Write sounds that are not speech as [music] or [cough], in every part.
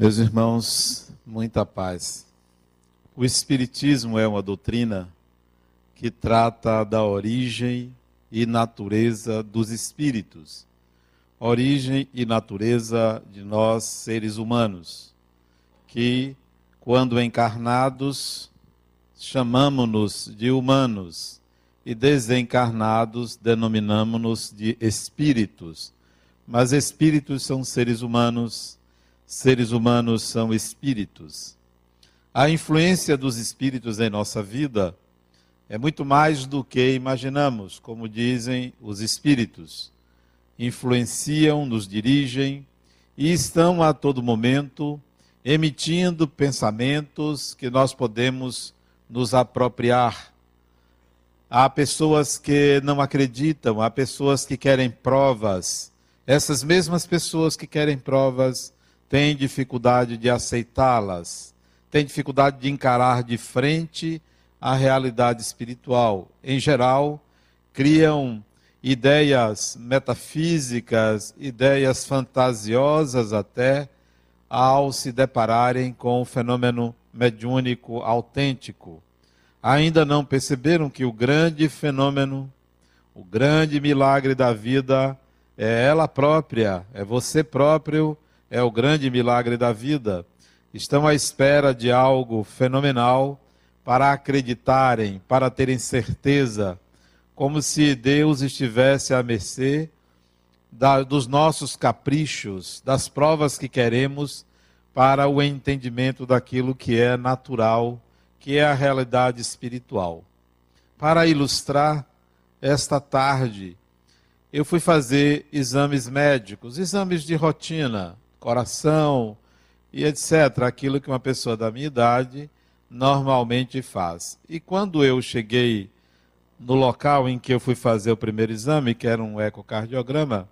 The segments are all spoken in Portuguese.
Meus irmãos, muita paz. O Espiritismo é uma doutrina que trata da origem e natureza dos espíritos, origem e natureza de nós seres humanos, que, quando encarnados, chamamos-nos de humanos e desencarnados denominamos-nos de espíritos. Mas espíritos são seres humanos seres humanos são espíritos. A influência dos espíritos em nossa vida é muito mais do que imaginamos, como dizem os espíritos. Influenciam, nos dirigem e estão a todo momento emitindo pensamentos que nós podemos nos apropriar. Há pessoas que não acreditam, há pessoas que querem provas. Essas mesmas pessoas que querem provas tem dificuldade de aceitá-las, tem dificuldade de encarar de frente a realidade espiritual. Em geral, criam ideias metafísicas, ideias fantasiosas até, ao se depararem com o fenômeno mediúnico autêntico. Ainda não perceberam que o grande fenômeno, o grande milagre da vida é ela própria, é você próprio é o grande milagre da vida. Estão à espera de algo fenomenal para acreditarem, para terem certeza, como se Deus estivesse à mercê da, dos nossos caprichos, das provas que queremos para o entendimento daquilo que é natural, que é a realidade espiritual. Para ilustrar, esta tarde eu fui fazer exames médicos, exames de rotina, coração e etc. Aquilo que uma pessoa da minha idade normalmente faz. E quando eu cheguei no local em que eu fui fazer o primeiro exame, que era um ecocardiograma,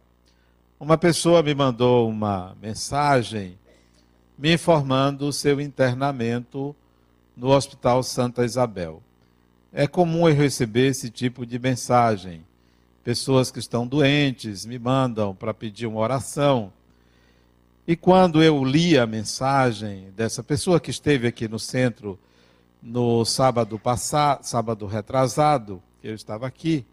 uma pessoa me mandou uma mensagem me informando o seu internamento no Hospital Santa Isabel. É comum eu receber esse tipo de mensagem. Pessoas que estão doentes me mandam para pedir uma oração. E quando eu li a mensagem dessa pessoa que esteve aqui no centro no sábado passado, sábado retrasado, eu estava aqui,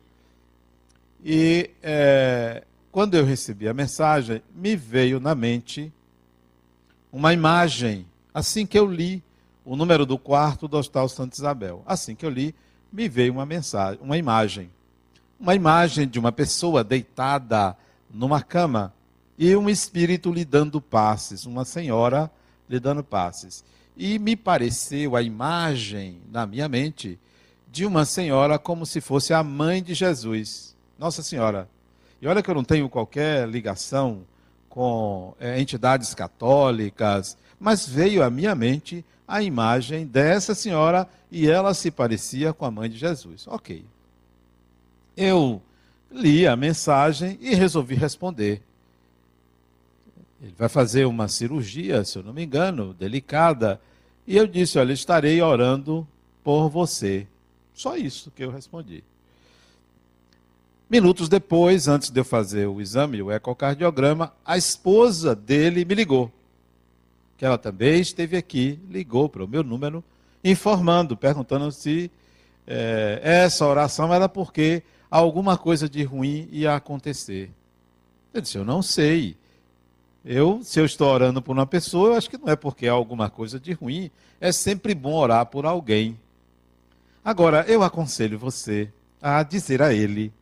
e é, quando eu recebi a mensagem, me veio na mente uma imagem, assim que eu li o número do quarto do Hospital Santa Isabel. Assim que eu li, me veio uma mensagem, uma imagem. Uma imagem de uma pessoa deitada numa cama e um espírito lhe dando passes, uma senhora lhe dando passes. E me pareceu a imagem na minha mente de uma senhora como se fosse a mãe de Jesus, Nossa Senhora. E olha que eu não tenho qualquer ligação com é, entidades católicas, mas veio à minha mente a imagem dessa senhora e ela se parecia com a mãe de Jesus. Ok. Eu li a mensagem e resolvi responder. Ele vai fazer uma cirurgia, se eu não me engano, delicada. E eu disse: Olha, estarei orando por você. Só isso que eu respondi. Minutos depois, antes de eu fazer o exame, o ecocardiograma, a esposa dele me ligou. Que ela também esteve aqui, ligou para o meu número, informando, perguntando se é, essa oração era porque alguma coisa de ruim ia acontecer. Eu disse: Eu não sei. Eu, se eu estou orando por uma pessoa, eu acho que não é porque há alguma coisa de ruim. É sempre bom orar por alguém. Agora, eu aconselho você a dizer a ele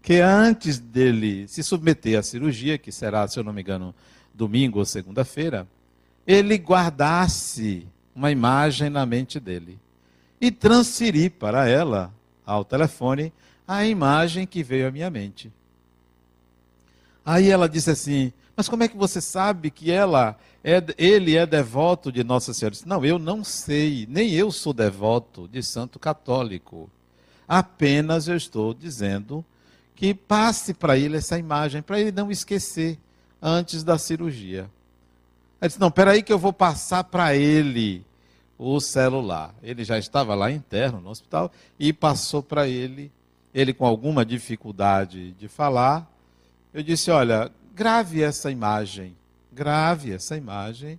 que antes dele se submeter à cirurgia, que será, se eu não me engano, domingo ou segunda-feira, ele guardasse uma imagem na mente dele e transferir para ela, ao telefone, a imagem que veio à minha mente. Aí ela disse assim: mas como é que você sabe que ela é, ele é devoto de Nossa Senhora? Disse, não, eu não sei, nem eu sou devoto de santo católico. Apenas eu estou dizendo que passe para ele essa imagem, para ele não esquecer antes da cirurgia. Ele disse, não, peraí que eu vou passar para ele o celular. Ele já estava lá interno no hospital e passou para ele, ele com alguma dificuldade de falar. Eu disse, olha, grave essa imagem, grave essa imagem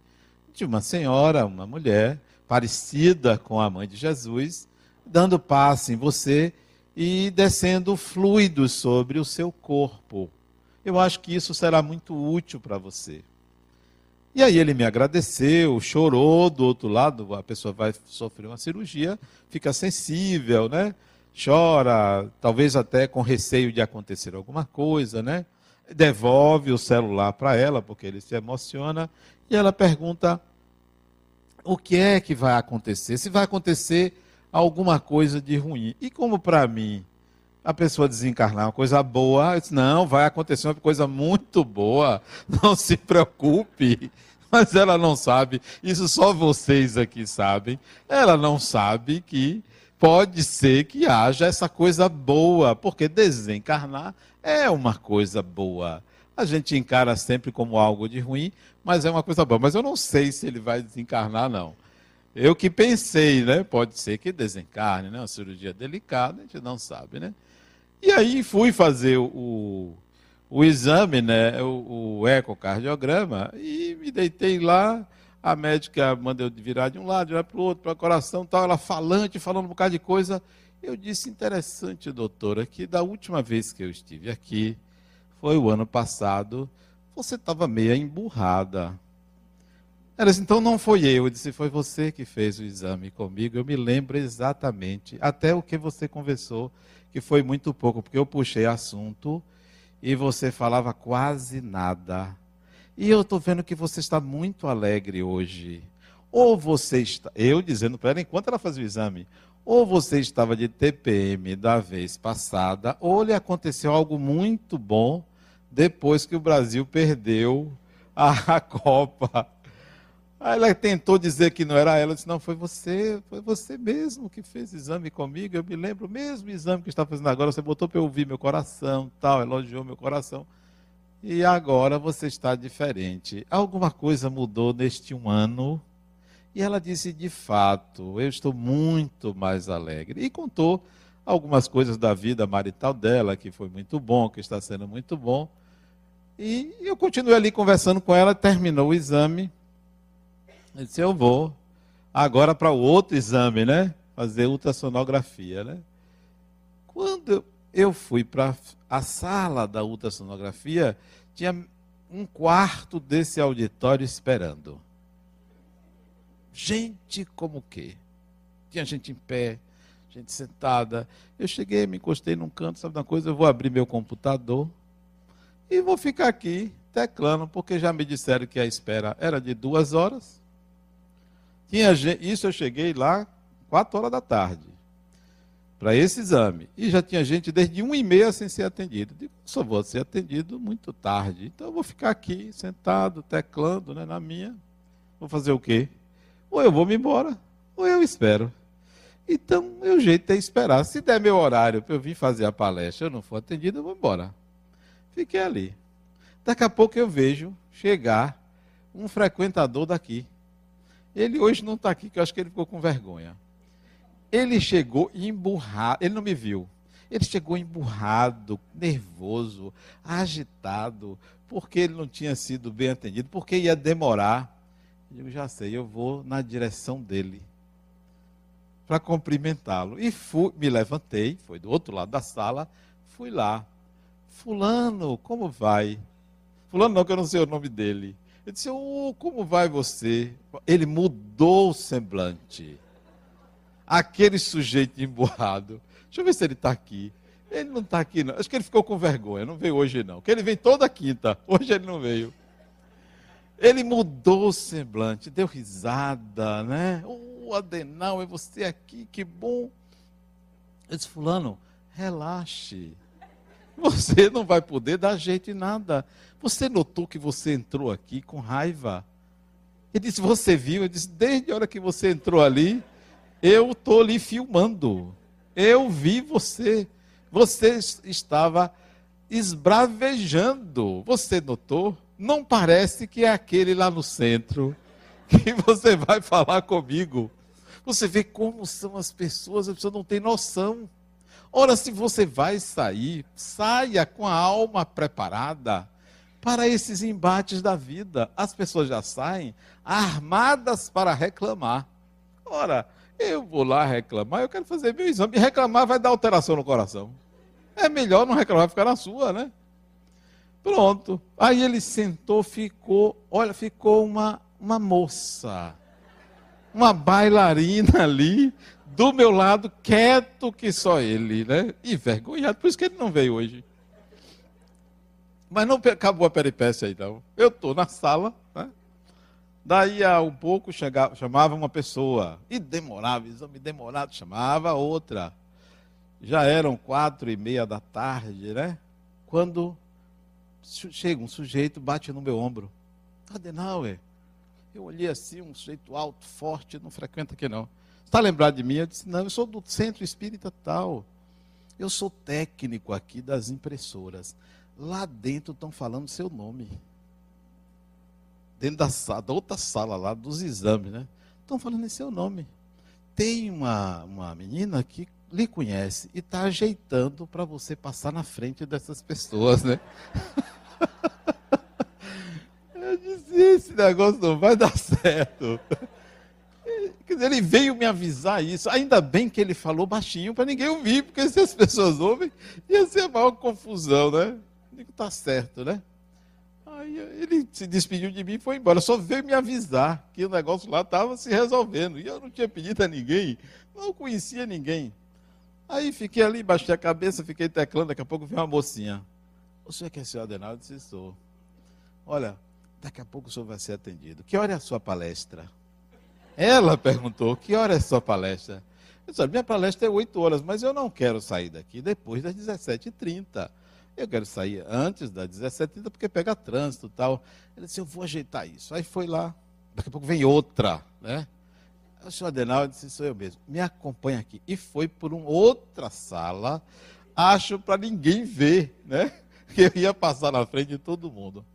de uma senhora, uma mulher, parecida com a mãe de Jesus, dando passe em você e descendo fluidos sobre o seu corpo. Eu acho que isso será muito útil para você. E aí ele me agradeceu, chorou do outro lado, a pessoa vai sofrer uma cirurgia, fica sensível, né? Chora, talvez até com receio de acontecer alguma coisa, né? Devolve o celular para ela, porque ele se emociona, e ela pergunta: o que é que vai acontecer? Se vai acontecer alguma coisa de ruim. E como para mim a pessoa desencarnar uma coisa boa, eu disse, não, vai acontecer uma coisa muito boa, [laughs] não se preocupe. Mas ela não sabe, isso só vocês aqui sabem. Ela não sabe que pode ser que haja essa coisa boa, porque desencarnar é uma coisa boa. A gente encara sempre como algo de ruim, mas é uma coisa boa. Mas eu não sei se ele vai desencarnar, não. Eu que pensei, né? Pode ser que desencarne, né? Uma cirurgia delicada, a gente não sabe, né? E aí fui fazer o, o exame, né, o, o ecocardiograma, e me deitei lá. A médica mandou virar de um lado, virar para o outro, para o coração, tal, ela falante, falando um bocado de coisa. Eu disse, interessante, doutora, que da última vez que eu estive aqui, foi o ano passado, você estava meio emburrada. Ela disse, então não foi eu. Eu disse, foi você que fez o exame comigo. Eu me lembro exatamente, até o que você conversou que foi muito pouco, porque eu puxei assunto e você falava quase nada. E eu estou vendo que você está muito alegre hoje. Ou você está, eu dizendo para ela enquanto ela fazia o exame, ou você estava de TPM da vez passada, ou lhe aconteceu algo muito bom depois que o Brasil perdeu a Copa. Aí ela tentou dizer que não era ela, disse, não, foi você, foi você mesmo que fez exame comigo, eu me lembro, o mesmo exame que está fazendo agora, você botou para eu ouvir meu coração, tal, elogiou meu coração, e agora você está diferente. Alguma coisa mudou neste um ano? E ela disse, de fato, eu estou muito mais alegre. E contou algumas coisas da vida marital dela, que foi muito bom, que está sendo muito bom. E eu continuei ali conversando com ela, terminou o exame, ele disse, eu vou agora para o outro exame, né? Fazer ultrassonografia, né? Quando eu fui para a sala da ultrassonografia, tinha um quarto desse auditório esperando. Gente como que? Tinha gente em pé, gente sentada. Eu cheguei, me encostei num canto, sabe uma coisa? Eu vou abrir meu computador e vou ficar aqui teclando, porque já me disseram que a espera era de duas horas. Tinha isso eu cheguei lá quatro horas da tarde para esse exame. E já tinha gente desde uma e meia sem ser atendido. Digo, só vou ser atendido muito tarde. Então eu vou ficar aqui sentado, teclando né, na minha. Vou fazer o quê? Ou eu vou me embora, ou eu espero. Então, o jeito é esperar. Se der meu horário para eu vir fazer a palestra, eu não for atendido, eu vou embora. Fiquei ali. Daqui a pouco eu vejo chegar um frequentador daqui. Ele hoje não está aqui, que eu acho que ele ficou com vergonha. Ele chegou emburrado, ele não me viu. Ele chegou emburrado, nervoso, agitado, porque ele não tinha sido bem atendido, porque ia demorar. Eu já sei, eu vou na direção dele para cumprimentá-lo. E fui, me levantei, foi do outro lado da sala, fui lá. Fulano, como vai? Fulano não, que eu não sei o nome dele. Eu disse, oh, como vai você? Ele mudou o semblante. Aquele sujeito emburrado. Deixa eu ver se ele está aqui. Ele não está aqui, não. Acho que ele ficou com vergonha. Não veio hoje, não. Porque ele vem toda quinta. Hoje ele não veio. Ele mudou o semblante, deu risada, né? Oh, Adenal, é você aqui, que bom. Eu disse, fulano, relaxe. Você não vai poder dar jeito em nada. Você notou que você entrou aqui com raiva? Ele disse: Você viu? Eu disse: Desde a hora que você entrou ali, eu estou ali filmando. Eu vi você. Você estava esbravejando. Você notou? Não parece que é aquele lá no centro [laughs] que você vai falar comigo. Você vê como são as pessoas, a pessoa não tem noção. Ora, se você vai sair, saia com a alma preparada. para esses embates da vida. As pessoas já saem armadas para reclamar. Ora, eu vou lá reclamar, eu quero fazer meu exame. Reclamar vai dar alteração no coração. É melhor não reclamar, ficar na sua, né? Pronto. Aí ele sentou, ficou, olha, ficou uma, uma moça, uma bailarina ali, do meu lado, quieto que só ele, né? E vergonhado, por isso que ele não veio hoje. Mas não acabou a peripécia aí, não. Eu estou na sala? Daí a um pouco chegava, chamava uma pessoa. E demorava, exame demorado, chamava outra. Já eram quatro e meia da tarde, né? Quando chega um sujeito, bate no meu ombro. Adenauer, eu olhei assim, um sujeito alto, forte, não frequenta aqui não. Está lembrado de mim? Eu disse, não, eu sou do centro espírita tal. Eu sou técnico aqui das impressoras. Lá dentro estão falando seu nome. Dentro da, sala, da outra sala lá, dos exames, né? Estão falando em seu nome. Tem uma, uma menina que lhe conhece e está ajeitando para você passar na frente dessas pessoas, né? [laughs] Eu disse, esse negócio não vai dar certo. Ele veio me avisar isso. Ainda bem que ele falou baixinho para ninguém ouvir, porque se as pessoas ouvem, ia ser a maior confusão, né? Digo, tá certo, né? Aí ele se despediu de mim e foi embora. Só veio me avisar que o negócio lá estava se resolvendo. E eu não tinha pedido a ninguém, não conhecia ninguém. Aí fiquei ali, baixei a cabeça, fiquei teclando. Daqui a pouco veio uma mocinha. O senhor quer ser ordenado? Eu disse, sou. Olha, daqui a pouco o senhor vai ser atendido. Que hora é a sua palestra? Ela perguntou, que hora é a sua palestra? Eu disse, minha palestra é 8 horas, mas eu não quero sair daqui depois das 17h30. Eu quero sair antes das 17h30 porque pega trânsito e tal. Ele disse, eu vou ajeitar isso. Aí foi lá, daqui a pouco vem outra, né? O senhor Adenal disse, sou eu mesmo, me acompanha aqui. E foi por uma outra sala, acho para ninguém ver, né? [laughs] Que eu ia passar na frente de todo mundo.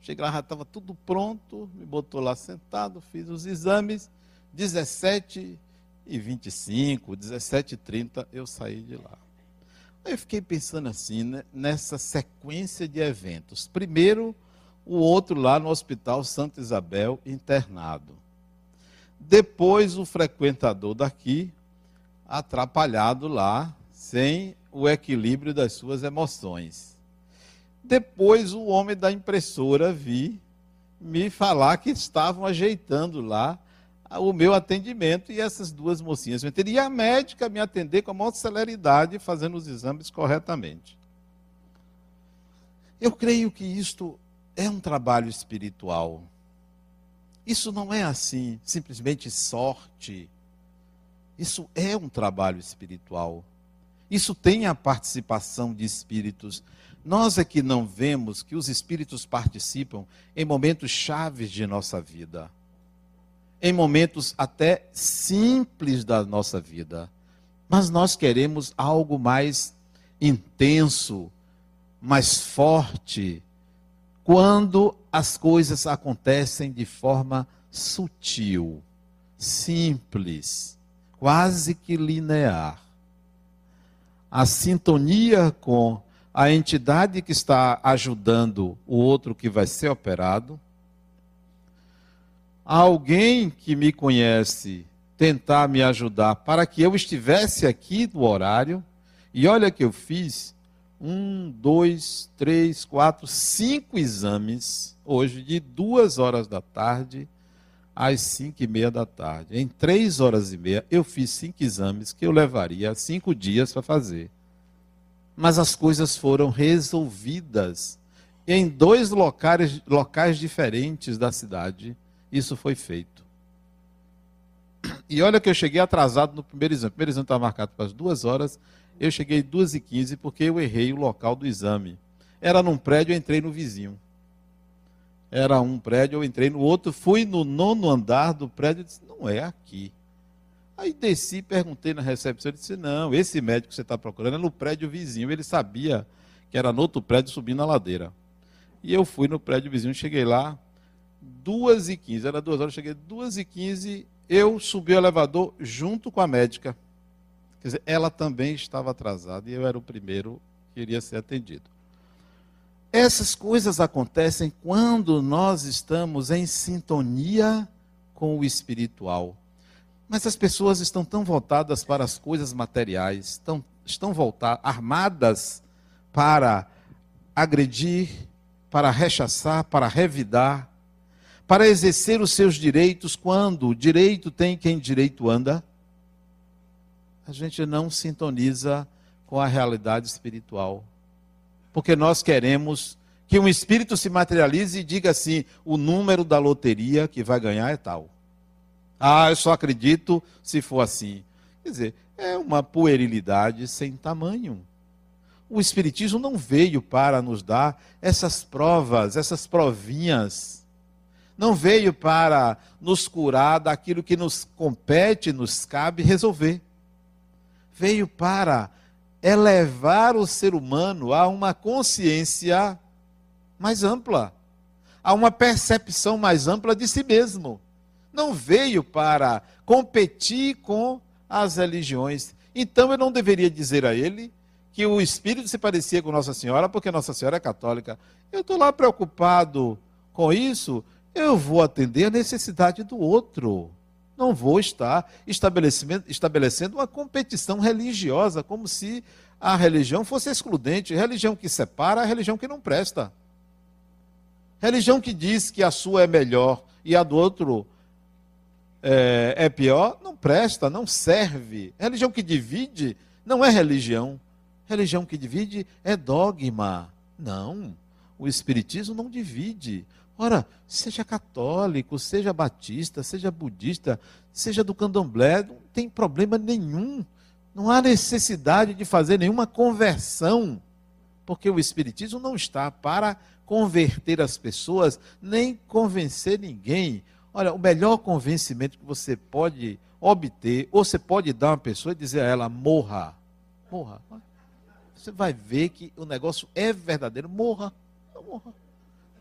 Cheguei lá, já estava tudo pronto, me botou lá sentado, fiz os exames, 17 e 25, 17 e 30, eu saí de lá. Eu fiquei pensando assim, né, nessa sequência de eventos. Primeiro, o outro lá no Hospital Santa Isabel, internado. Depois, o frequentador daqui, atrapalhado lá, sem o equilíbrio das suas emoções. Depois, o homem da impressora vi me falar que estavam ajeitando lá o meu atendimento e essas duas mocinhas me E a médica me atender com a maior celeridade, fazendo os exames corretamente. Eu creio que isto é um trabalho espiritual. Isso não é assim, simplesmente sorte. Isso é um trabalho espiritual. Isso tem a participação de espíritos. Nós é que não vemos que os espíritos participam em momentos chaves de nossa vida em momentos até simples da nossa vida. Mas nós queremos algo mais intenso, mais forte, quando as coisas acontecem de forma sutil, simples, quase que linear. A sintonia com a entidade que está ajudando o outro que vai ser operado alguém que me conhece tentar me ajudar para que eu estivesse aqui no horário. E olha que eu fiz um, dois, três, quatro, cinco exames hoje de duas horas da tarde às cinco e meia da tarde. Em três horas e meia eu fiz cinco exames que eu levaria cinco dias para fazer. Mas as coisas foram resolvidas em dois locais, locais diferentes da cidade isso foi feito. E olha que eu cheguei atrasado no primeiro exame. O primeiro exame estava marcado para as duas horas. Eu cheguei duas e quinze porque eu errei o local do exame. Era num prédio, eu entrei no vizinho. Era um prédio, eu entrei no outro, fui no nono andar do prédio e disse, não é aqui. Aí desci, perguntei na recepção, ele disse, não, esse médico que você está procurando é no prédio vizinho. Ele sabia que era no outro prédio subindo a ladeira. E eu fui no prédio vizinho, cheguei lá, 2 e 15 era duas horas, cheguei 2 e 15 eu subi o elevador junto com a médica. Quer dizer, ela também estava atrasada e eu era o primeiro que iria ser atendido. Essas coisas acontecem quando nós estamos em sintonia com o espiritual. Mas as pessoas estão tão voltadas para as coisas materiais, estão, estão voltadas, armadas para agredir, para rechaçar, para revidar, para exercer os seus direitos quando direito tem quem direito anda. A gente não sintoniza com a realidade espiritual. Porque nós queremos que um espírito se materialize e diga assim: o número da loteria que vai ganhar é tal. Ah, eu só acredito se for assim. Quer dizer, é uma puerilidade sem tamanho. O Espiritismo não veio para nos dar essas provas, essas provinhas. Não veio para nos curar daquilo que nos compete, nos cabe resolver. Veio para elevar o ser humano a uma consciência mais ampla, a uma percepção mais ampla de si mesmo não veio para competir com as religiões. Então eu não deveria dizer a ele que o espírito se parecia com Nossa Senhora porque Nossa Senhora é católica. Eu estou lá preocupado com isso, eu vou atender a necessidade do outro. Não vou estar estabelecendo uma competição religiosa, como se a religião fosse excludente. Religião que separa, a religião que não presta. Religião que diz que a sua é melhor e a do outro é, é pior, não presta, não serve. Religião que divide não é religião. Religião que divide é dogma. Não. O Espiritismo não divide. Ora, seja católico, seja batista, seja budista, seja do candomblé, não tem problema nenhum. Não há necessidade de fazer nenhuma conversão, porque o Espiritismo não está para converter as pessoas, nem convencer ninguém. Olha, o melhor convencimento que você pode obter, ou você pode dar a uma pessoa e dizer a ela, morra. Morra. Você vai ver que o negócio é verdadeiro. Morra. Não morra.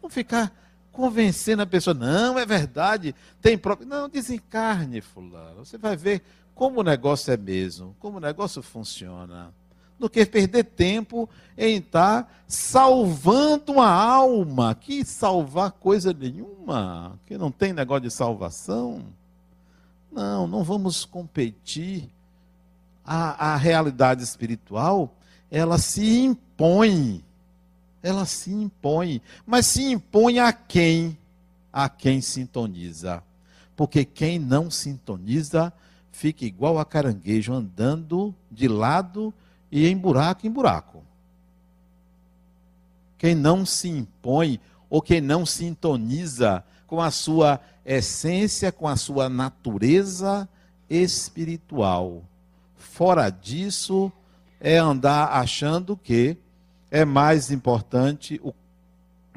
Não ficar convencendo a pessoa, não, é verdade, tem próprio. Não, desencarne, fulano. Você vai ver como o negócio é mesmo, como o negócio funciona do que perder tempo em estar salvando uma alma. Que salvar coisa nenhuma, que não tem negócio de salvação. Não, não vamos competir. A, a realidade espiritual, ela se impõe. Ela se impõe. Mas se impõe a quem? A quem sintoniza. Porque quem não sintoniza fica igual a caranguejo andando de lado e em buraco em buraco. Quem não se impõe ou quem não sintoniza com a sua essência, com a sua natureza espiritual. Fora disso, é andar achando que é mais importante o,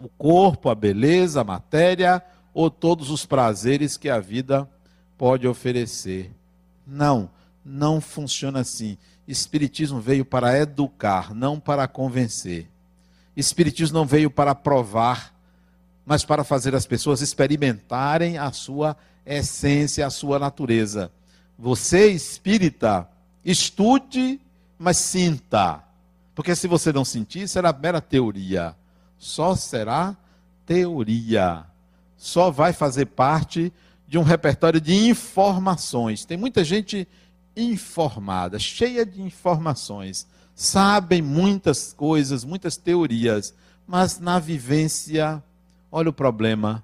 o corpo, a beleza, a matéria ou todos os prazeres que a vida pode oferecer. Não, não funciona assim. Espiritismo veio para educar, não para convencer. Espiritismo não veio para provar, mas para fazer as pessoas experimentarem a sua essência, a sua natureza. Você, espírita, estude, mas sinta. Porque se você não sentir, será mera teoria. Só será teoria. Só vai fazer parte de um repertório de informações. Tem muita gente informada, cheia de informações, sabem muitas coisas, muitas teorias, mas na vivência, olha o problema.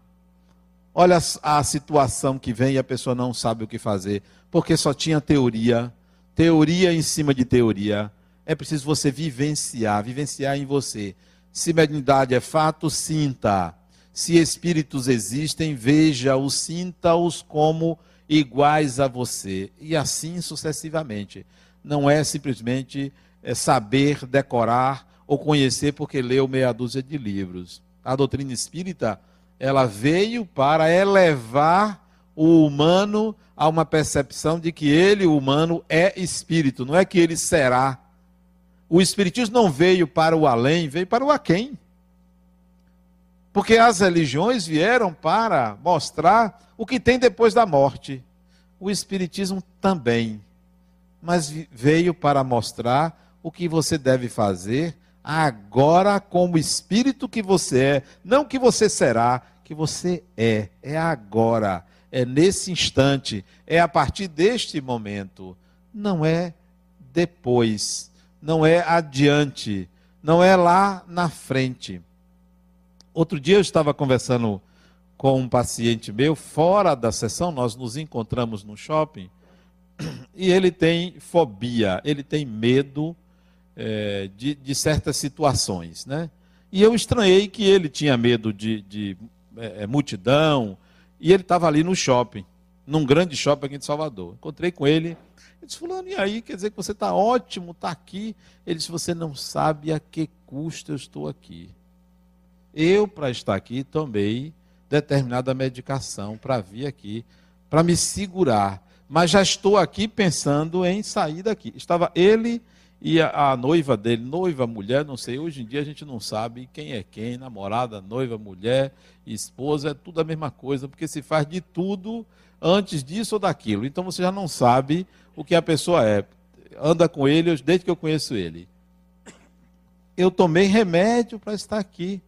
Olha a, situação que vem e a pessoa não sabe o que fazer, porque só tinha teoria, teoria em cima de teoria. É preciso você vivenciar, vivenciar em você. Se mediunidade é fato, sinta. Se espíritos existem, veja-os, sinta-os como iguais a você, e assim sucessivamente. Não é simplesmente é, saber, decorar ou conhecer porque leu meia dúzia de livros. A doutrina espírita, ela veio para elevar o humano a uma percepção de que ele, o humano, é espírito, não é que ele será. O espiritismo não veio para o além, veio para o aquém. Porque as religiões vieram para mostrar o que tem depois da morte. O Espiritismo também. Mas veio para mostrar o que você deve fazer Agora, como espírito que você é, não que você será, que você é. É agora. É nesse instante. É a partir deste momento. Não é depois. Não é adiante. Não é lá na frente. Outro dia eu estava conversando com um paciente meu, fora da sessão, nós nos encontramos no shopping, e ele tem fobia, ele tem medo é, de, de, certas situações. Né? E eu estranhei que ele tinha medo de, de é, multidão, e ele estava ali no shopping, num grande shopping aqui de Salvador. Encontrei com ele, ele disse, fulano, e aí? Quer dizer que você está ótimo, está aqui. Ele disse, você não sabe a que custo eu estou aqui. Eu, para estar aqui, tomei determinada medicação para vir aqui, para me segurar. Mas já estou aqui pensando em sair daqui. Estava ele e a, a, noiva dele, noiva, mulher, não sei, hoje em dia a gente não sabe quem é quem, namorada, noiva, mulher, esposa, é tudo a mesma coisa, porque se faz de tudo antes disso ou daquilo. Então você já não sabe o que a pessoa é. Anda com ele desde que eu conheço ele. Eu tomei remédio para estar aqui.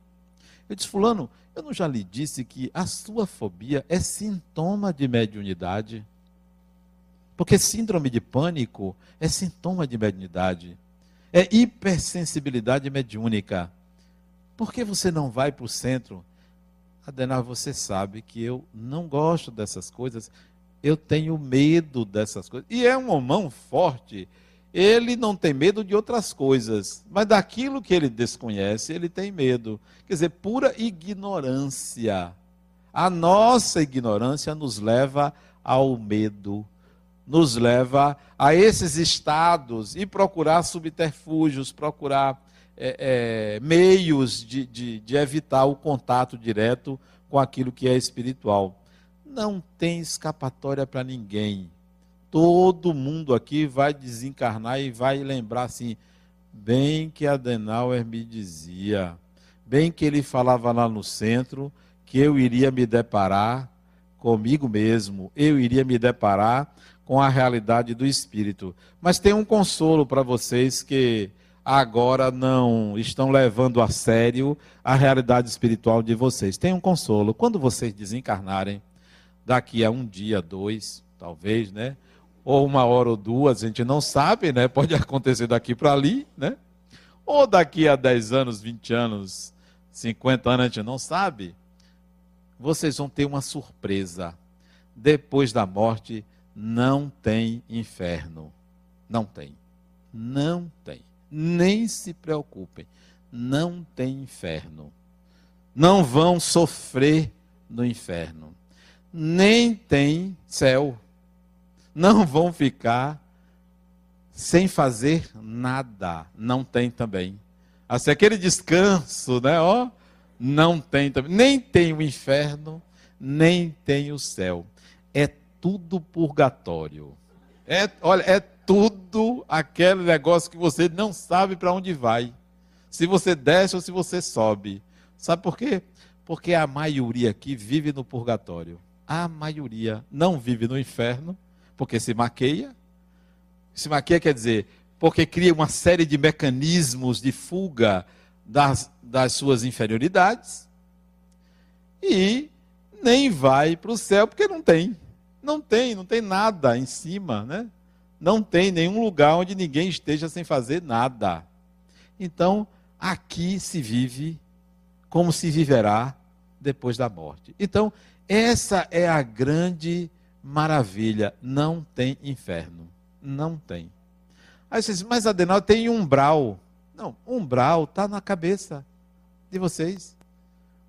Eu disse, Fulano, eu não já lhe disse que a sua fobia é sintoma de mediunidade? Porque síndrome de pânico é sintoma de mediunidade. É hipersensibilidade mediúnica. Por que você não vai para o centro? Adenal, você sabe que eu não gosto dessas coisas. Eu tenho medo dessas coisas. E é um homão forte ele não tem medo de outras coisas, mas daquilo que ele desconhece, ele tem medo. Quer dizer, pura ignorância. A nossa ignorância nos leva ao medo, nos leva a esses estados e procurar subterfúgios, procurar é, é, meios de, de, de evitar o contato direto com aquilo que é espiritual. Não tem escapatória para ninguém todo mundo aqui vai desencarnar e vai lembrar assim, bem que Adenauer me dizia, bem que ele falava lá no centro, que eu iria me deparar comigo mesmo, eu iria me deparar com a realidade do espírito. Mas tem um consolo para vocês que agora não estão levando a sério a realidade espiritual de vocês. Tem um consolo. Quando vocês desencarnarem, daqui a um dia, dois, talvez, né? ou uma hora ou duas, a gente não sabe, né? Pode [laughs] acontecer daqui para ali, né? Ou daqui a 10 anos, 20 anos, 50 anos, a gente não sabe. Vocês vão ter uma surpresa. Depois da morte, não tem inferno. Não tem. Não tem. Nem se preocupem. Não tem inferno. Não vão sofrer no inferno. Nem tem céu não vão ficar sem fazer nada. Não tem também. Assim, aquele descanso, né? Ó, não tem também. Nem tem o inferno, nem tem o céu. É tudo purgatório. É, olha, é tudo aquele negócio que você não sabe para onde vai. Se você desce ou se você sobe. Sabe por quê? Porque a maioria aqui vive no purgatório. A maioria não vive no inferno porque se maqueia. Se maqueia quer dizer, porque cria uma série de mecanismos de fuga das, das suas inferioridades. E nem vai para o céu, porque não tem. Não tem, não tem nada em cima, né? Não tem nenhum lugar onde ninguém esteja sem fazer nada. Então, aqui se vive como se viverá depois da morte. Então, essa é a grande maravilha, não tem inferno. Não tem. Aí você diz, mas Adenal tem umbral. Não, umbral está na cabeça de vocês.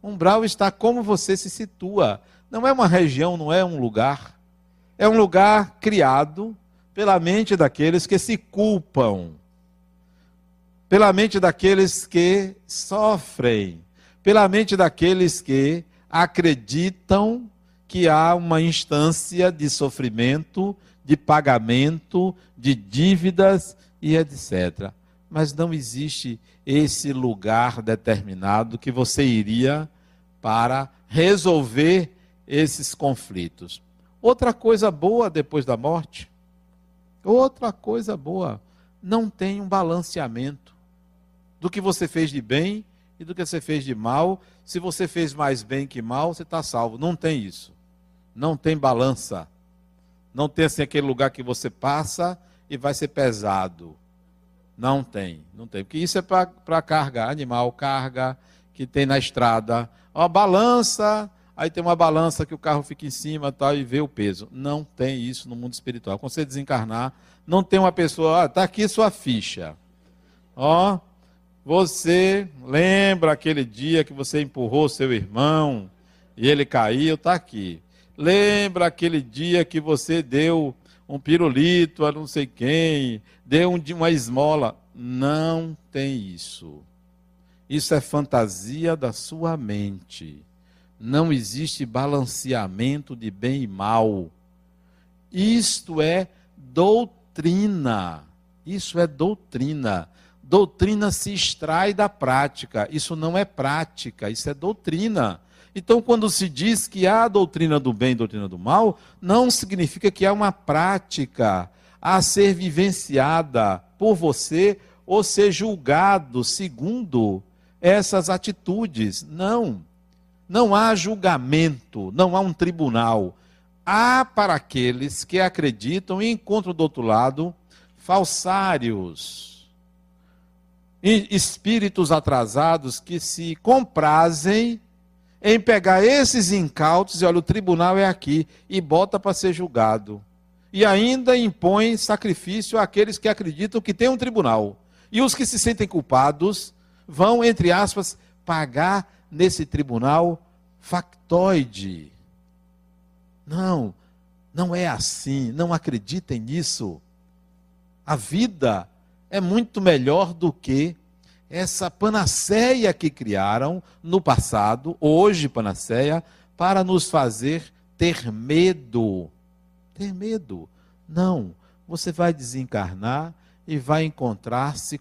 Umbral está como você se situa. Não é uma região, não é um lugar. É um lugar criado pela mente daqueles que se culpam, pela mente daqueles que sofrem, pela mente daqueles que acreditam que há uma instância de sofrimento, de pagamento, de dívidas e etc. Mas não existe esse lugar determinado que você iria para resolver esses conflitos. Outra coisa boa depois da morte, outra coisa boa, não tem um balanceamento. do que você fez de bem e do que você fez de mal. Se você fez mais bem que mal, você está salvo. Não tem isso. Não tem balança. Não tem assim aquele lugar que você passa e vai ser pesado. Não tem, não tem. Porque isso é para carga, animal, carga que tem na estrada. Uma balança, aí tem uma balança que o carro fica em cima tal, e vê o peso. Não tem isso no mundo espiritual. Quando você desencarnar, não tem uma pessoa, está ah, aqui sua ficha. Ó, você lembra aquele dia que você empurrou seu irmão e ele caiu? Está aqui. Lembra aquele dia que você deu um pirulito a não sei quem, deu uma esmola? Não tem isso. Isso é fantasia da sua mente. Não existe balanceamento de bem e mal. Isto é doutrina. Isso é doutrina. Doutrina se extrai da prática. Isso não é prática, isso é doutrina. Então, quando se diz que há doutrina do bem e doutrina do mal, não significa que há uma prática a ser vivenciada por você ou ser julgado segundo essas atitudes. Não. Não há julgamento, não há um tribunal. Há para aqueles que acreditam e encontram do outro lado falsários, espíritos atrasados que se comprazem em pegar esses incautos e olha, o tribunal é aqui e bota para ser julgado. E ainda impõe sacrifício àqueles que acreditam que tem um tribunal. E os que se sentem culpados vão, entre aspas, pagar nesse tribunal factoide. Não, não é assim, não acreditem nisso. A vida é muito melhor do que essa panaceia que criaram no passado, hoje panaceia, para nos fazer ter medo. Ter medo. Não, você vai desencarnar e vai encontrar-se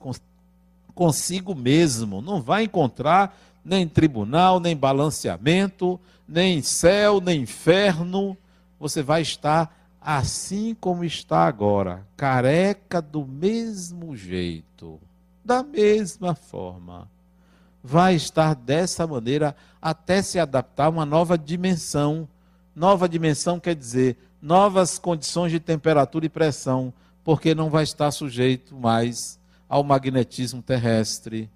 consigo mesmo. Não vai encontrar nem tribunal, nem balanceamento, nem céu, nem inferno. Você vai estar assim como está agora, careca do mesmo jeito. Da mesma forma. Vai estar dessa maneira até se adaptar a uma nova dimensão. Nova dimensão quer dizer novas condições de temperatura e pressão, porque não vai estar sujeito mais ao magnetismo terrestre,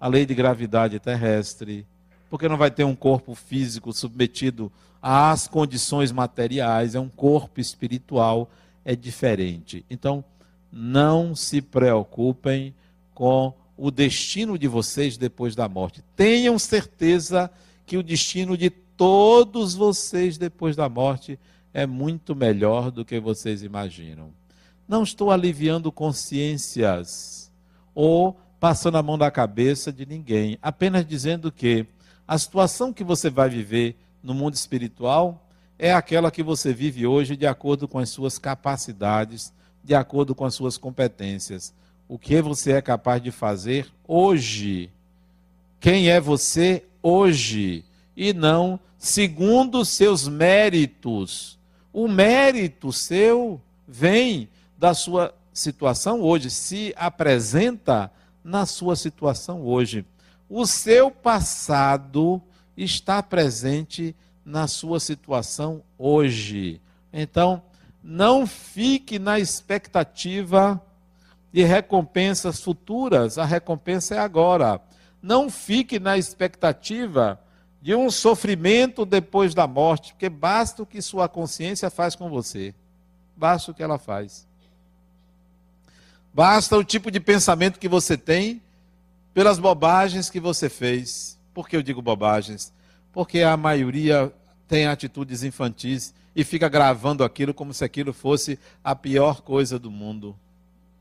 à lei de gravidade terrestre, porque não vai ter um corpo físico submetido às condições materiais, é um corpo espiritual, é diferente. Então, não se preocupem com o destino de vocês depois da morte. Tenham certeza que o destino de todos vocês depois da morte é muito melhor do que vocês imaginam. Não estou aliviando consciências ou passando a mão na cabeça de ninguém, apenas dizendo que a situação que você vai viver no mundo espiritual é aquela que você vive hoje de acordo com as suas capacidades, de acordo com as suas competências. O que você é capaz de fazer hoje? Quem é você hoje? E não segundo seus méritos. O mérito seu vem da sua situação hoje, se apresenta na sua situação hoje. O seu passado está presente na sua situação hoje. Então, não fique na expectativa de recompensas futuras, a recompensa é agora. Não fique na expectativa de um sofrimento depois da morte, porque basta o que sua consciência faz com você. Basta o que ela faz. Basta o tipo de pensamento que você tem pelas bobagens que você fez. Por que eu digo bobagens? Porque a maioria tem atitudes infantis e fica gravando aquilo como se aquilo fosse a pior coisa do mundo.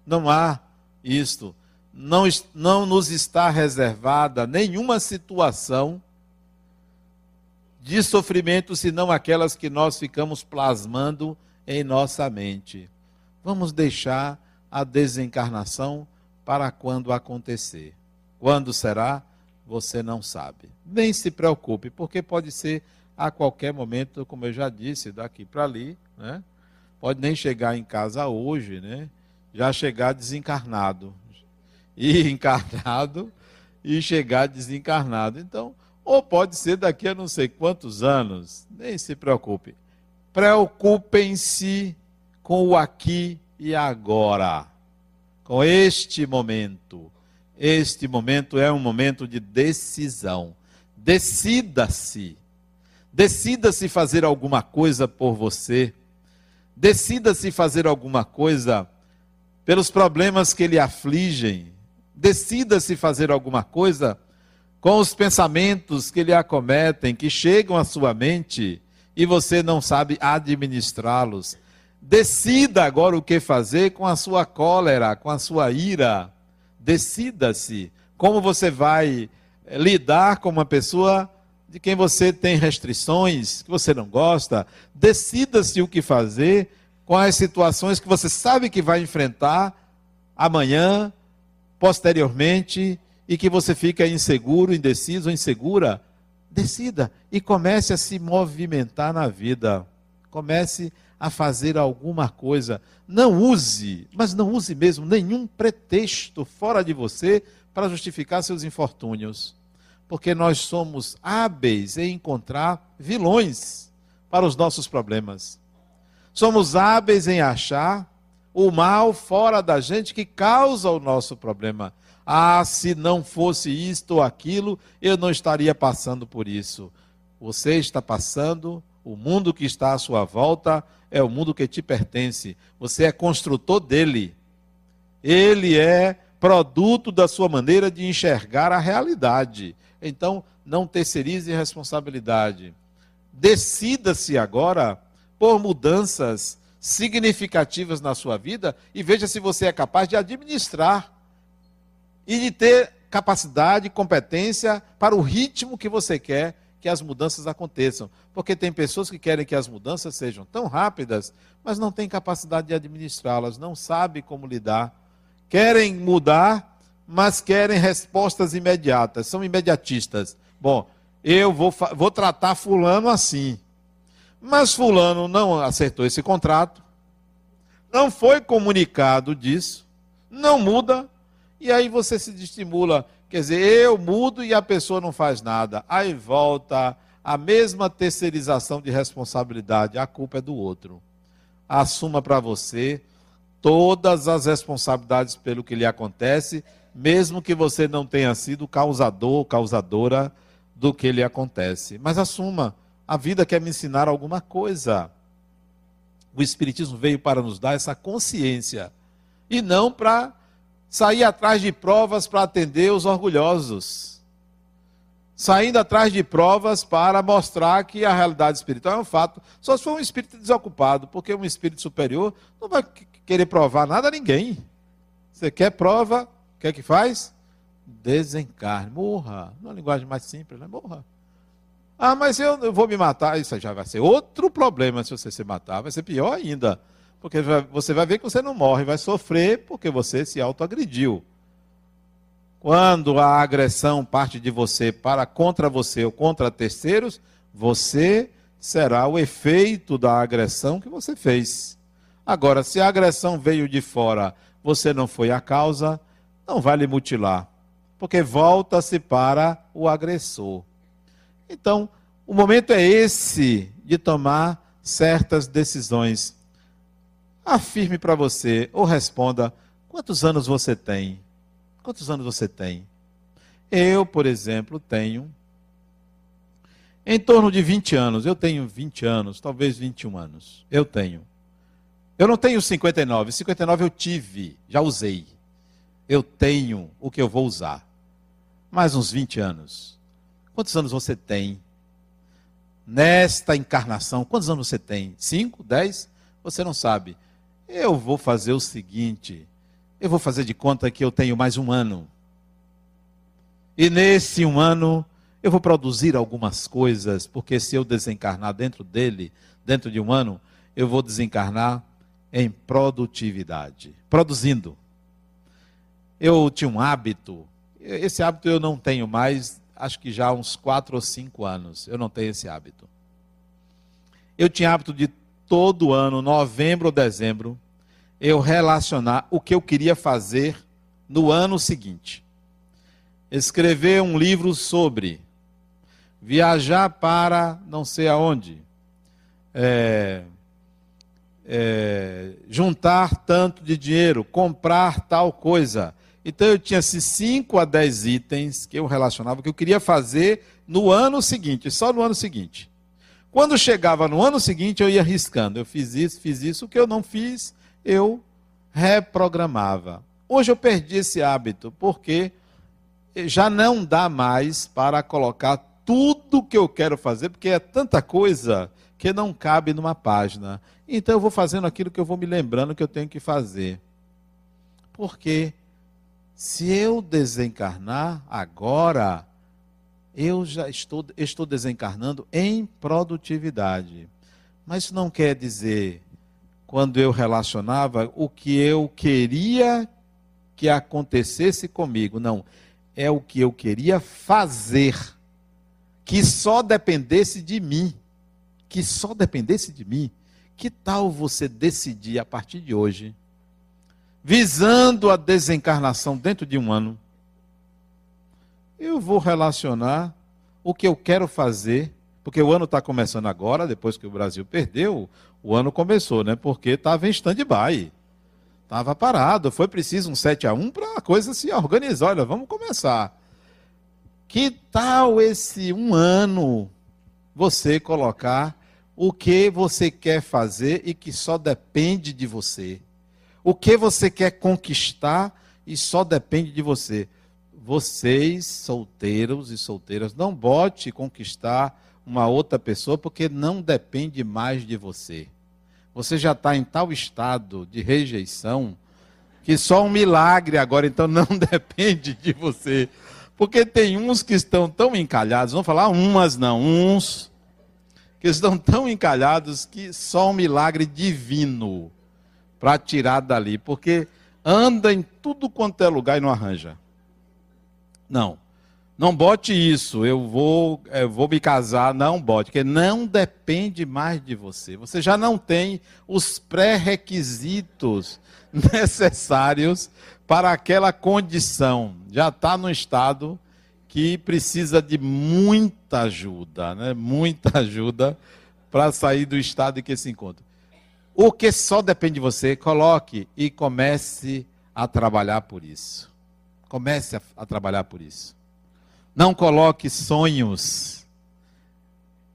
Não há isto. Não, não nos está reservada nenhuma situação de sofrimento senão aquelas que nós ficamos plasmando em nossa mente. Vamos deixar a desencarnação para quando acontecer. Quando será? Você não sabe. Nem se preocupe, porque pode ser a qualquer momento, como eu já disse, daqui para ali, né? Pode nem chegar em casa hoje, né? Já chegar desencarnado. E [laughs] encarnado, e chegar desencarnado. Então, ou pode ser daqui a não sei quantos anos, nem se preocupe. Preocupem-se com o aqui e agora, com este momento. Este momento é um momento de decisão. Decida-se. Decida-se fazer alguma coisa por você. Decida-se fazer alguma coisa pelos problemas que lhe afligem. Decida-se fazer alguma coisa com os pensamentos que lhe acometem, que chegam à sua mente e você não sabe administrá-los. Decida agora o que fazer com a sua cólera, com a sua ira. Decida-se como você vai eh, lidar com uma pessoa de quem você tem restrições, que você não gosta. Decida-se o que fazer com as situações que você sabe que vai enfrentar amanhã, posteriormente, e que você fica inseguro, indeciso, insegura. Decida e comece a se movimentar na vida. Comece a fazer alguma coisa. Não use, mas não use mesmo nenhum pretexto fora de você para justificar seus infortúnios. Porque nós somos hábeis em encontrar vilões para os nossos problemas. Somos hábeis em achar o mal fora da gente que causa o nosso problema. Ah, se não fosse isto ou aquilo, eu não estaria passando por isso. Você está passando, o mundo que está à sua volta é o mundo que te pertence. Você é construtor dele. Ele é produto da sua maneira de enxergar a realidade. Então, não terceirize responsabilidade. Decida-se agora por mudanças significativas na sua vida e veja se você é capaz de administrar e de ter capacidade competência para o ritmo que você quer que as mudanças aconteçam. Porque tem pessoas que querem que as mudanças sejam tão rápidas, mas não têm capacidade de administrá-las, não sabem como lidar. Querem mudar, mas querem respostas imediatas, são imediatistas. Bom, eu vou, vou tratar Fulano assim. Mas Fulano não acertou esse contrato, não foi comunicado disso, não muda, e aí você se estimula. Quer dizer, eu mudo e a pessoa não faz nada. Aí volta a mesma terceirização de responsabilidade, a culpa é do outro. Assuma para você todas as responsabilidades pelo que lhe acontece, mesmo que você não tenha sido causador, causadora do que lhe acontece. Mas assuma a vida quer me ensinar alguma coisa. O Espiritismo veio para nos dar essa consciência e não para sair atrás de provas para atender os orgulhosos. Saindo atrás de provas para mostrar que a realidade espiritual é um fato. Só se for um espírito desocupado, porque um espírito superior não vai querer provar nada a ninguém. Você quer prova, o que é que faz? Desencarne, morra. Numa linguagem mais simples, né? Morra. Ah, mas eu, eu vou me matar. Isso já vai ser outro problema se você se matar. Vai ser pior ainda. Porque você vai ver que você não morre, vai sofrer porque você se autoagrediu. Quando a agressão parte de você para contra você ou contra terceiros, você será o efeito da agressão que você fez. Agora, se a agressão veio de fora, você não foi a causa, não vai lhe mutilar, porque volta-se para o agressor. Então, o momento é esse de tomar certas decisões. Afirme para você ou responda: quantos anos você tem? Quantos anos você tem? Eu, por exemplo, tenho em torno de 20 anos. Eu tenho 20 anos, talvez 21 anos. Eu tenho. Eu não tenho 59. 59 eu tive, já usei. Eu tenho o que eu vou usar. Mais uns 20 anos. Quantos anos você tem? Nesta encarnação, quantos anos você tem? Cinco? Dez? Você não sabe. Eu vou fazer o seguinte: eu vou fazer de conta que eu tenho mais um ano. E nesse um ano, eu vou produzir algumas coisas, porque se eu desencarnar dentro dele, dentro de um ano, eu vou desencarnar em produtividade, produzindo. Eu tinha um hábito, esse hábito eu não tenho mais acho que já há uns quatro ou cinco anos. Eu não tenho esse hábito. Eu tinha hábito de todo ano, novembro ou dezembro, eu relacionar o que eu queria fazer no ano seguinte. escrever um livro sobre, viajar para não sei aonde, é, é, juntar tanto de dinheiro, comprar tal coisa. Então eu tinha esses 5 a 10 itens que eu relacionava, que eu queria fazer no ano seguinte, só no ano seguinte. Quando chegava no ano seguinte, eu ia riscando. Eu fiz isso, fiz isso. O que eu não fiz, eu reprogramava. Hoje eu perdi esse hábito, porque já não dá mais para colocar tudo que eu quero fazer, porque é tanta coisa que não cabe numa página. Então eu vou fazendo aquilo que eu vou me lembrando que eu tenho que fazer. Porque se eu desencarnar agora, eu já estou, estou desencarnando em produtividade. Mas não quer dizer, quando eu relacionava, o que eu queria que acontecesse comigo. Não. É o que eu queria fazer. Que só dependesse de mim que só dependesse de mim, que tal você decidir a partir de hoje, visando a desencarnação dentro de um ano, eu vou relacionar o que eu quero fazer, porque o ano está começando agora, depois que o Brasil perdeu, o ano começou, né? Porque estava em stand-by. Estava parado, foi preciso um 7 a 1 para a coisa se organizar. Olha, vamos começar. Que tal esse um ano você colocar o que você quer fazer e que só depende de você. O que você quer conquistar e só depende de você. Vocês, solteiros e solteiras, não bote conquistar uma outra pessoa porque não depende mais de você. Você já está em tal estado de rejeição que só um milagre agora, então [laughs] não depende de você. Porque tem uns que estão tão encalhados, vamos falar umas não, uns que estão tão encalhados que só um milagre divino para tirar dali, porque anda em tudo quanto é lugar e não arranja. Não. Não bote isso, eu vou, eu vou me casar, não bote, porque não depende mais de você. Você já não tem os pré-requisitos [laughs] necessários para aquela condição. Já está no estado que precisa de muita ajuda, né? muita ajuda para sair do estado em que se encontra. O que só depende de você, coloque e comece a trabalhar por isso. Comece a, a trabalhar por isso. Não coloque sonhos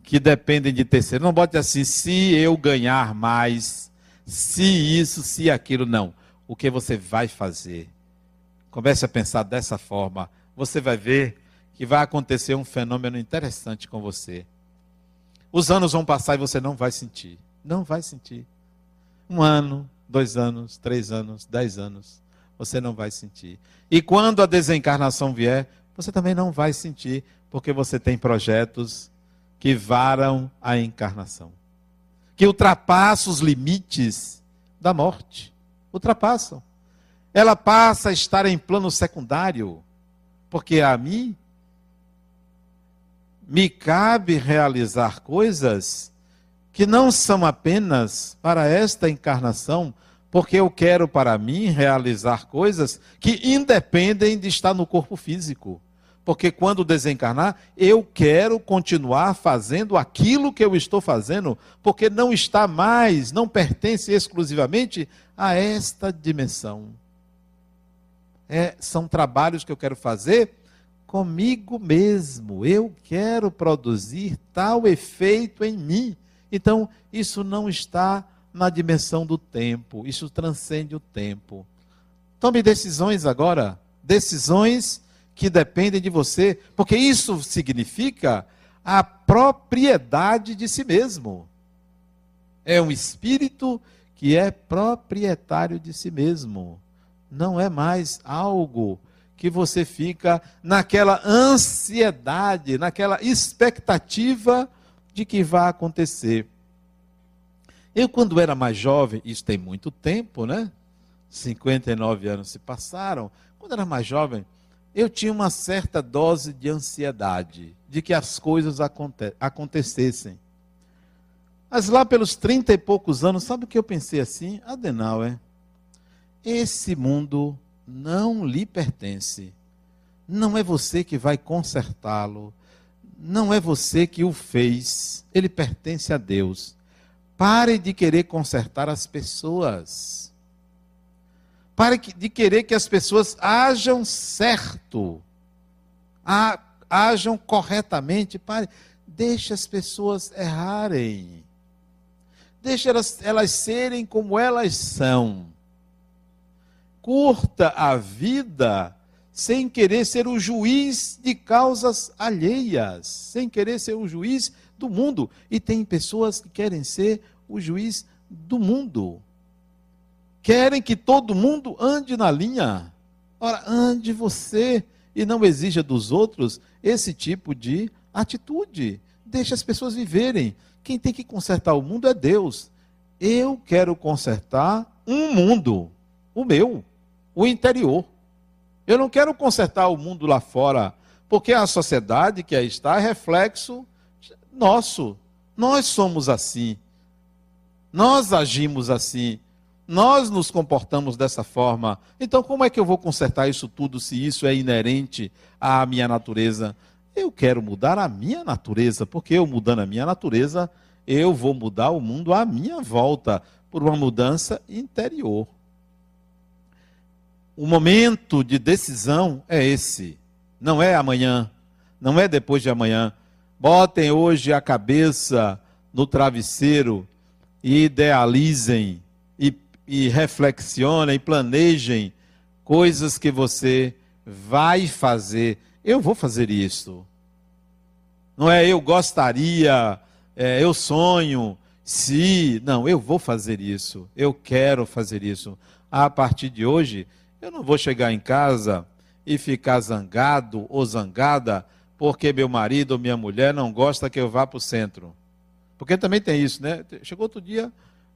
que dependem de terceiro. Não bote assim, se eu ganhar mais, se isso, se aquilo. Não. O que você vai fazer? Comece a pensar dessa forma. Você vai ver que vai acontecer um fenômeno interessante com você. Os anos vão passar e você não vai sentir. Não vai sentir. Um ano, dois anos, três anos, dez anos. Você não vai sentir. E quando a desencarnação vier, você também não vai sentir, porque você tem projetos que varam a encarnação. Que ultrapassam os limites da morte. Ultrapassam. Ela passa a estar em plano secundário. Porque a mim me cabe realizar coisas que não são apenas para esta encarnação, porque eu quero para mim realizar coisas que independem de estar no corpo físico. Porque quando desencarnar, eu quero continuar fazendo aquilo que eu estou fazendo, porque não está mais, não pertence exclusivamente a esta dimensão. É, são trabalhos que eu quero fazer comigo mesmo. Eu quero produzir tal efeito em mim. Então, isso não está na dimensão do tempo, isso transcende o tempo. Tome decisões agora, decisões que dependem de você, porque isso significa a propriedade de si mesmo. É um espírito que é proprietário de si mesmo. Não é mais algo que você fica naquela ansiedade, naquela expectativa de que vai acontecer. Eu, quando era mais jovem, isso tem muito tempo, né? 59 anos se passaram. Quando era mais jovem, eu tinha uma certa dose de ansiedade de que as coisas aconte acontecessem. Mas lá pelos 30 e poucos anos, sabe o que eu pensei assim? Adenauer, esse mundo não lhe pertence. não é você que vai consertá-lo, não é você que o fez, ele pertence a Deus. Pare de querer consertar as pessoas. Pare de querer que as pessoas ajam certo, ajam corretamente. Pare, deixe as pessoas errarem. Deixe elas, elas serem como elas são. Curta a vida sem querer ser o juiz de causas alheias, sem querer ser o juiz do mundo. E tem pessoas que querem ser o juiz do mundo. Querem que todo mundo ande na linha. Ora, ande você e não exija dos outros esse tipo de atitude. Deixe as pessoas viverem. Quem tem que consertar o mundo é Deus. Eu quero consertar um mundo, o meu, o interior. Eu não quero consertar o mundo lá fora, porque a sociedade que aí está é reflexo nosso. Nós somos assim. Nós agimos assim. Nós nos comportamos dessa forma. Então, como é que eu vou consertar isso tudo se isso é inerente à minha natureza? Eu quero mudar a minha natureza, porque eu mudando a minha natureza, eu vou mudar o mundo à minha volta por uma mudança interior. O momento de decisão é esse. Não é amanhã, não é depois de amanhã. Botem hoje a cabeça no travesseiro e idealizem e, e reflexionem, planejem coisas que você vai fazer. Eu vou fazer isso. Não é eu gostaria, é, eu sonho, se. Não, eu vou fazer isso. Eu quero fazer isso. A partir de hoje, eu não vou chegar em casa e ficar zangado ou zangada porque meu marido ou minha mulher não gosta que eu vá para o centro. Porque também tem isso, né? Chegou outro dia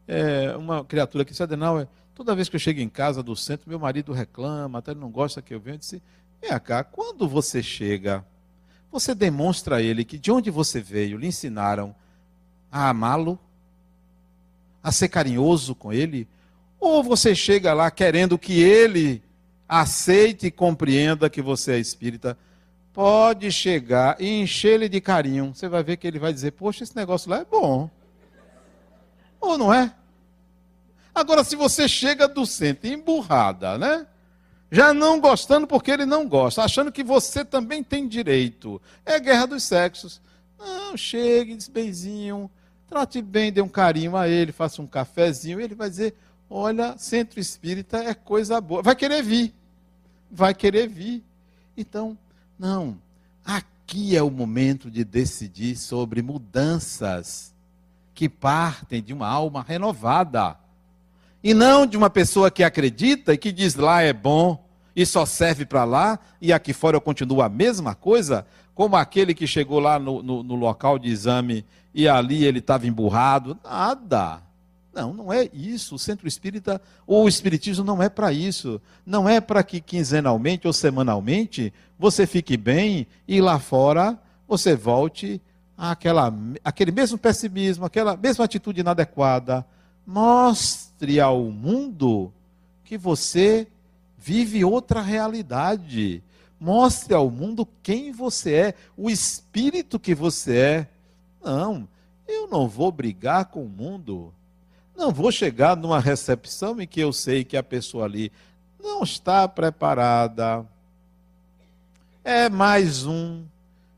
é, uma criatura que disse, Adenauer, toda vez que eu chego em casa do centro, meu marido reclama, até ele não gosta que eu venha. Eu disse, vem cá, quando você chega, você demonstra a ele que de onde você veio, lhe ensinaram a amá-lo, a ser carinhoso com ele, ou você chega lá querendo que ele aceite e compreenda que você é espírita, pode chegar e encher ele de carinho. Você vai ver que ele vai dizer: Poxa, esse negócio lá é bom. Ou não é? Agora, se você chega do centro emburrada, né? Já não gostando porque ele não gosta, achando que você também tem direito. É guerra dos sexos. Não, chegue, diz benzinho, trate bem, dê um carinho a ele, faça um cafezinho. Ele vai dizer: Olha, centro espírita é coisa boa. Vai querer vir. Vai querer vir. Então, não. Aqui é o momento de decidir sobre mudanças que partem de uma alma renovada. E não de uma pessoa que acredita e que diz lá é bom e só serve para lá e aqui fora eu continuo a mesma coisa, como aquele que chegou lá no, no, no local de exame e ali ele estava emburrado. Nada. Não, não é isso. O centro espírita, ou o espiritismo não é para isso. Não é para que quinzenalmente ou semanalmente você fique bem e lá fora você volte àquela, àquele mesmo pessimismo, aquela mesma atitude inadequada. Mostre ao mundo que você vive outra realidade. Mostre ao mundo quem você é, o espírito que você é. Não, eu não vou brigar com o mundo. Não vou chegar numa recepção em que eu sei que a pessoa ali não está preparada. É mais um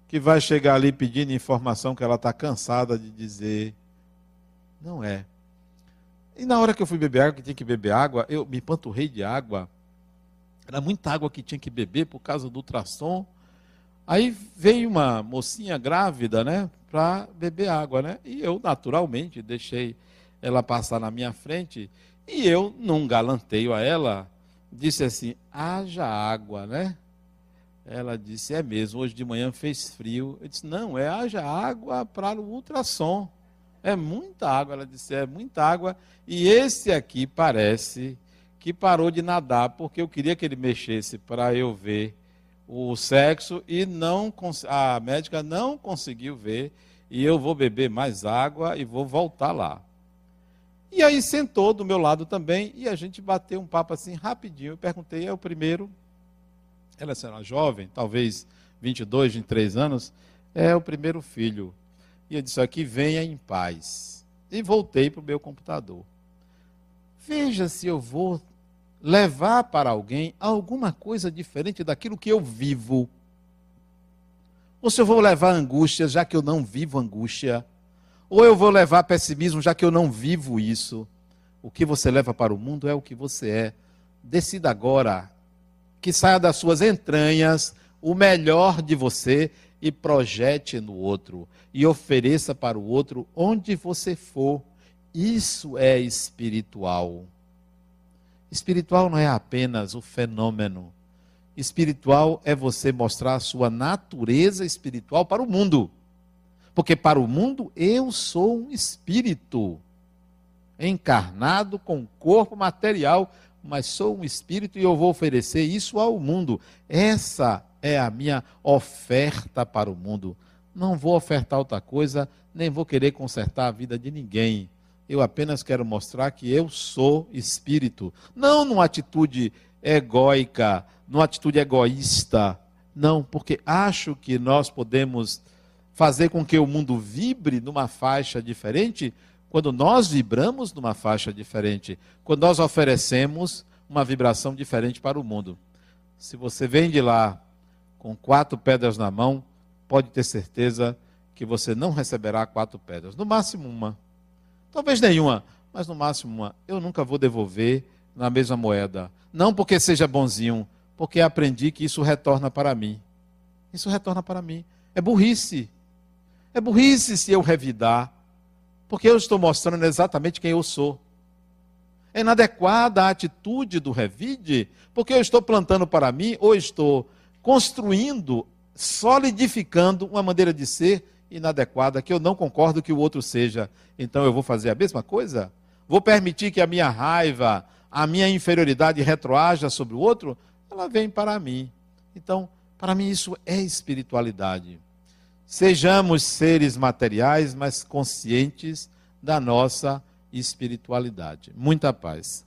que vai chegar ali pedindo informação que ela está cansada de dizer. Não é. E na hora que eu fui beber água, que tinha que beber água, eu me panturrei de água. Era muita água que tinha que beber por causa do ultrassom. Aí veio uma mocinha grávida, né, para beber água, né? E eu, naturalmente, deixei ela passar na minha frente e eu, num galanteio a ela, disse assim: haja água, né? Ela disse: é mesmo, hoje de manhã fez frio. Eu disse: não, é haja água para o ultrassom. É muita água. Ela disse: é muita água. E esse aqui parece que parou de nadar, porque eu queria que ele mexesse para eu ver o sexo e não a médica não conseguiu ver. E eu vou beber mais água e vou voltar lá. E aí sentou do meu lado também e a gente bateu um papo assim rapidinho. Eu perguntei, é o primeiro? ela era jovem, talvez 22, 23 anos, é o primeiro filho. E eu disse aqui, venha em paz. E voltei para o meu computador. Veja se eu vou levar para alguém alguma coisa diferente daquilo que eu vivo. Ou se eu vou levar angústia, já que eu não vivo angústia. Ou eu vou levar pessimismo, já que eu não vivo isso. O que você leva para o mundo é o que você é. Decida agora que saia das suas entranhas o melhor de você e projete no outro. E ofereça para o outro onde você for. Isso é espiritual. Espiritual não é apenas o fenômeno. Espiritual é você mostrar a sua natureza espiritual para o mundo. Porque para o mundo eu sou um espírito encarnado com corpo material, mas sou um espírito e eu vou oferecer isso ao mundo. Essa é a minha oferta para o mundo. Não vou ofertar outra coisa, nem vou querer consertar a vida de ninguém. Eu apenas quero mostrar que eu sou espírito. Não numa atitude egóica, numa atitude egoísta. Não, porque acho que nós podemos fazer com que o mundo vibre numa faixa diferente quando nós vibramos numa faixa diferente, quando nós oferecemos uma vibração diferente para o mundo. Se você vem de lá com quatro pedras na mão, pode ter certeza que você não receberá quatro pedras, no máximo uma. Talvez nenhuma, mas no máximo uma. Eu nunca vou devolver na mesma moeda. Não porque seja bonzinho, porque aprendi que isso retorna para mim. Isso retorna para mim. É burrice. É burrice se eu revidar porque eu estou mostrando exatamente quem eu sou. É inadequada a atitude do revide, porque eu estou plantando para mim ou estou construindo, solidificando uma maneira de ser inadequada que eu não concordo que o outro seja. Então eu vou fazer a mesma coisa? Vou permitir que a minha raiva, a minha inferioridade retroaja sobre o outro? Ela vem para mim. Então, para mim isso é espiritualidade. Sejamos seres materiais, mas conscientes da nossa espiritualidade. Muita paz.